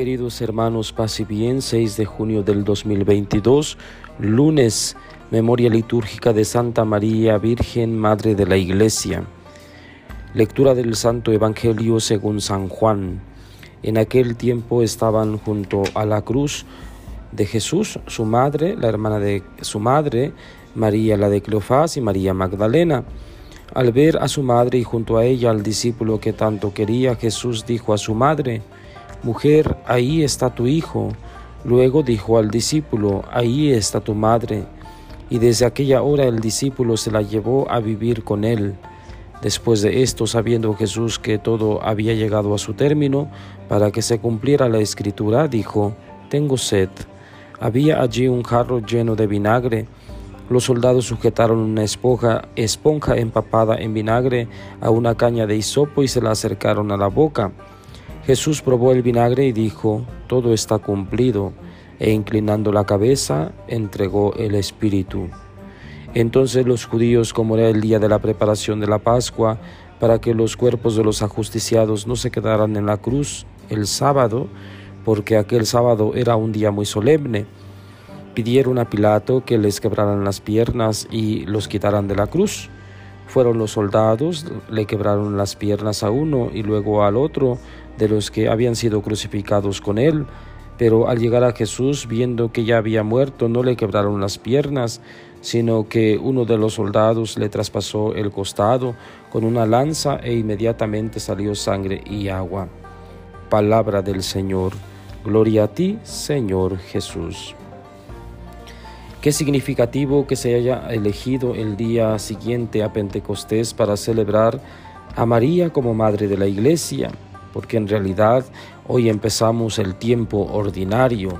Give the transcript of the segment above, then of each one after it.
queridos hermanos, paz y bien, 6 de junio del 2022, lunes, memoria litúrgica de Santa María Virgen, Madre de la Iglesia. Lectura del Santo Evangelio según San Juan. En aquel tiempo estaban junto a la cruz de Jesús su madre, la hermana de su madre, María la de Cleofás y María Magdalena. Al ver a su madre y junto a ella al discípulo que tanto quería, Jesús dijo a su madre, Mujer, ahí está tu hijo. Luego dijo al discípulo, Ahí está tu madre. Y desde aquella hora el discípulo se la llevó a vivir con él. Después de esto, sabiendo Jesús que todo había llegado a su término, para que se cumpliera la escritura, dijo, Tengo sed. Había allí un jarro lleno de vinagre. Los soldados sujetaron una esponja, empapada en vinagre a una caña de hisopo y se la acercaron a la boca. Jesús probó el vinagre y dijo, todo está cumplido, e inclinando la cabeza, entregó el Espíritu. Entonces los judíos, como era el día de la preparación de la Pascua, para que los cuerpos de los ajusticiados no se quedaran en la cruz el sábado, porque aquel sábado era un día muy solemne, pidieron a Pilato que les quebraran las piernas y los quitaran de la cruz. Fueron los soldados, le quebraron las piernas a uno y luego al otro de los que habían sido crucificados con él. Pero al llegar a Jesús, viendo que ya había muerto, no le quebraron las piernas, sino que uno de los soldados le traspasó el costado con una lanza e inmediatamente salió sangre y agua. Palabra del Señor. Gloria a ti, Señor Jesús. Qué significativo que se haya elegido el día siguiente a Pentecostés para celebrar a María como Madre de la Iglesia, porque en realidad hoy empezamos el tiempo ordinario,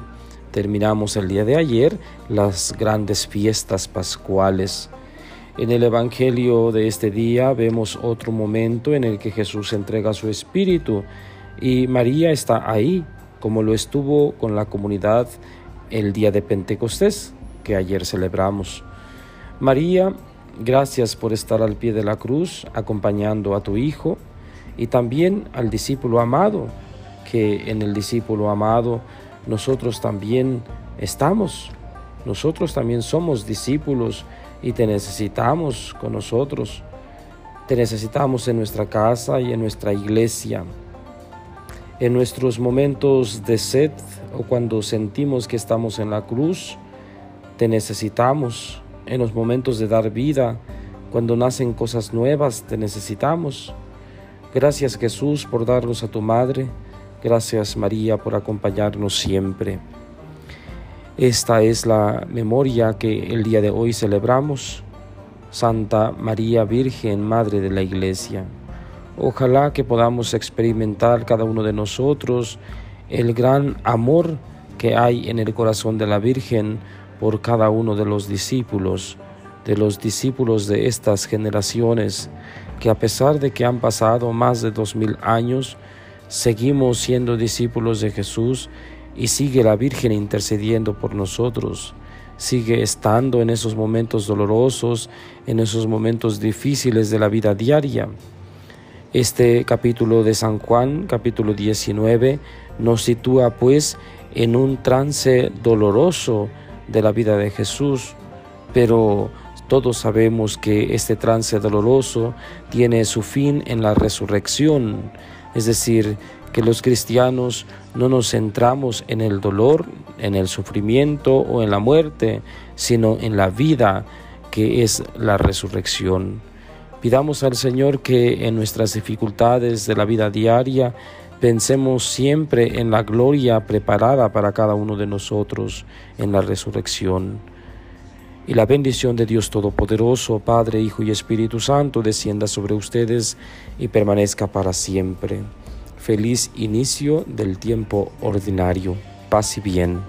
terminamos el día de ayer las grandes fiestas pascuales. En el Evangelio de este día vemos otro momento en el que Jesús entrega su espíritu y María está ahí, como lo estuvo con la comunidad el día de Pentecostés que ayer celebramos. María, gracias por estar al pie de la cruz acompañando a tu Hijo y también al discípulo amado, que en el discípulo amado nosotros también estamos. Nosotros también somos discípulos y te necesitamos con nosotros. Te necesitamos en nuestra casa y en nuestra iglesia. En nuestros momentos de sed o cuando sentimos que estamos en la cruz, te necesitamos en los momentos de dar vida, cuando nacen cosas nuevas, te necesitamos. Gracias Jesús por darnos a tu Madre. Gracias María por acompañarnos siempre. Esta es la memoria que el día de hoy celebramos. Santa María Virgen, Madre de la Iglesia. Ojalá que podamos experimentar cada uno de nosotros el gran amor que hay en el corazón de la Virgen por cada uno de los discípulos, de los discípulos de estas generaciones, que a pesar de que han pasado más de dos mil años, seguimos siendo discípulos de Jesús y sigue la Virgen intercediendo por nosotros, sigue estando en esos momentos dolorosos, en esos momentos difíciles de la vida diaria. Este capítulo de San Juan, capítulo 19, nos sitúa pues en un trance doloroso de la vida de Jesús, pero todos sabemos que este trance doloroso tiene su fin en la resurrección, es decir, que los cristianos no nos centramos en el dolor, en el sufrimiento o en la muerte, sino en la vida que es la resurrección. Pidamos al Señor que en nuestras dificultades de la vida diaria Pensemos siempre en la gloria preparada para cada uno de nosotros en la resurrección. Y la bendición de Dios Todopoderoso, Padre, Hijo y Espíritu Santo, descienda sobre ustedes y permanezca para siempre. Feliz inicio del tiempo ordinario. Paz y bien.